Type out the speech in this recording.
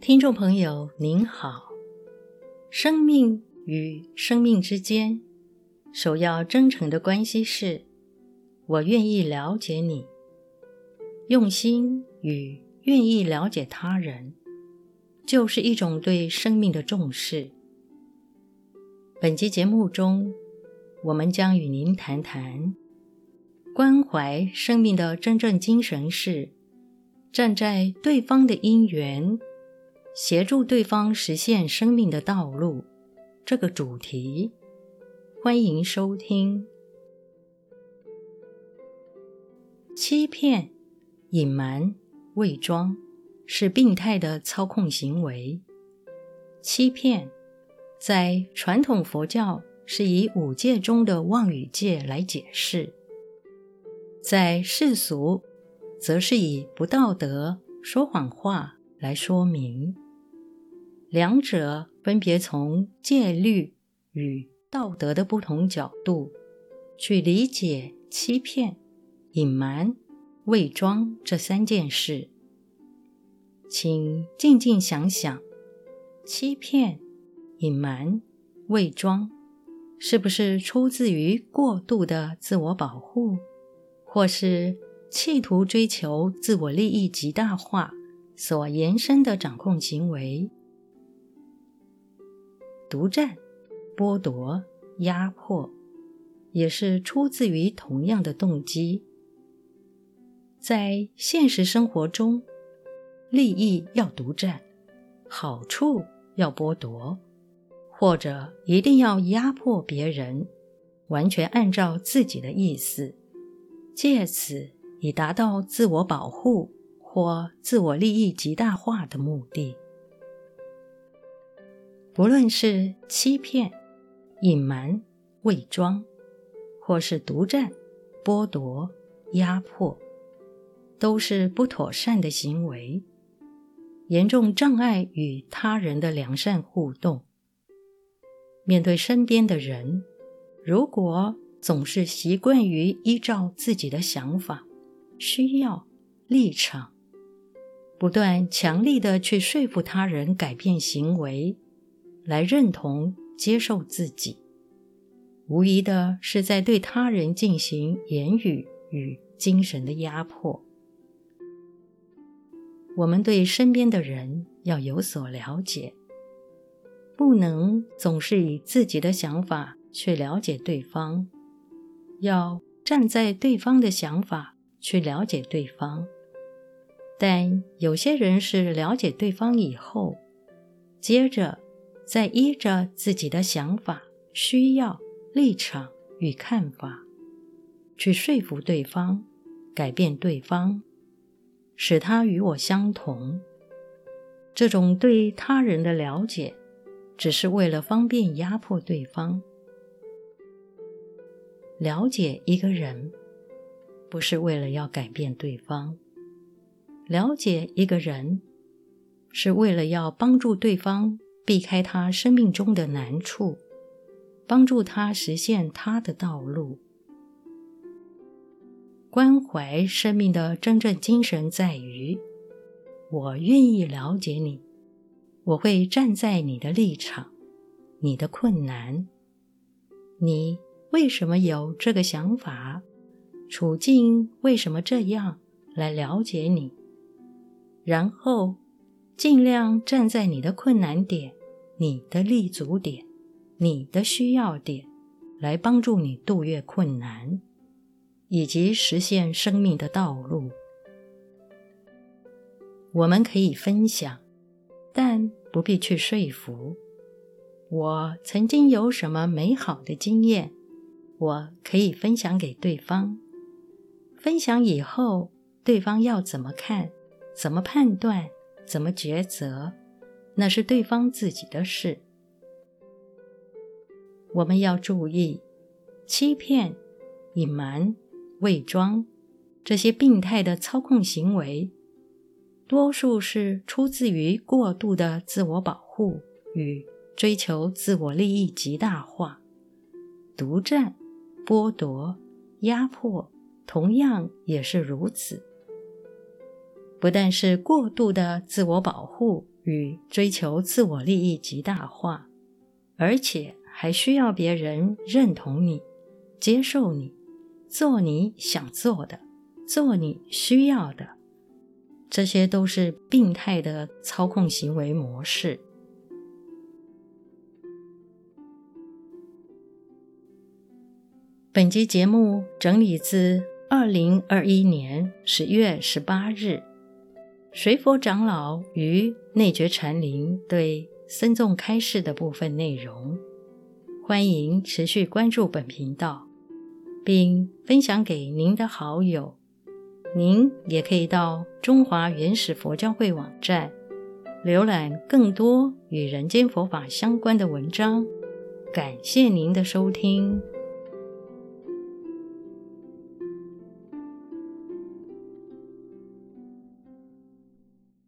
听众朋友您好，生命与生命之间，首要真诚的关系是，我愿意了解你，用心与愿意了解他人，就是一种对生命的重视。本期节目中，我们将与您谈谈关怀生命的真正精神是站在对方的因缘，协助对方实现生命的道路。这个主题，欢迎收听。欺骗、隐瞒、伪装是病态的操控行为。欺骗。在传统佛教是以五戒中的妄语戒来解释，在世俗则是以不道德、说谎话来说明。两者分别从戒律与道德的不同角度去理解欺骗、隐瞒、伪装这三件事。请静静想想，欺骗。隐瞒、伪装，是不是出自于过度的自我保护，或是企图追求自我利益极大化所延伸的掌控行为？独占、剥夺、压迫，也是出自于同样的动机。在现实生活中，利益要独占，好处要剥夺。或者一定要压迫别人，完全按照自己的意思，借此以达到自我保护或自我利益极大化的目的。不论是欺骗、隐瞒、伪装，或是独占、剥夺、压迫，都是不妥善的行为，严重障碍与他人的良善互动。面对身边的人，如果总是习惯于依照自己的想法、需要、立场，不断强力的去说服他人改变行为，来认同、接受自己，无疑的是在对他人进行言语与精神的压迫。我们对身边的人要有所了解。不能总是以自己的想法去了解对方，要站在对方的想法去了解对方。但有些人是了解对方以后，接着再依着自己的想法、需要、立场与看法，去说服对方，改变对方，使他与我相同。这种对他人的了解，只是为了方便压迫对方。了解一个人，不是为了要改变对方。了解一个人，是为了要帮助对方避开他生命中的难处，帮助他实现他的道路。关怀生命的真正精神在于，我愿意了解你。我会站在你的立场，你的困难，你为什么有这个想法，处境为什么这样，来了解你，然后尽量站在你的困难点、你的立足点、你的需要点，来帮助你度越困难，以及实现生命的道路。我们可以分享。但不必去说服。我曾经有什么美好的经验，我可以分享给对方。分享以后，对方要怎么看、怎么判断、怎么抉择，那是对方自己的事。我们要注意，欺骗、隐瞒、伪装这些病态的操控行为。多数是出自于过度的自我保护与追求自我利益极大化，独占、剥夺、压迫，同样也是如此。不但是过度的自我保护与追求自我利益极大化，而且还需要别人认同你、接受你、做你想做的、做你需要的，这些都是病态的操控行为模式。本集节目整理自二零二一年十月十八日，随佛长老于内觉禅林对僧众开示的部分内容。欢迎持续关注本频道，并分享给您的好友。您也可以到中华原始佛教会网站浏览更多与人间佛法相关的文章。感谢您的收听。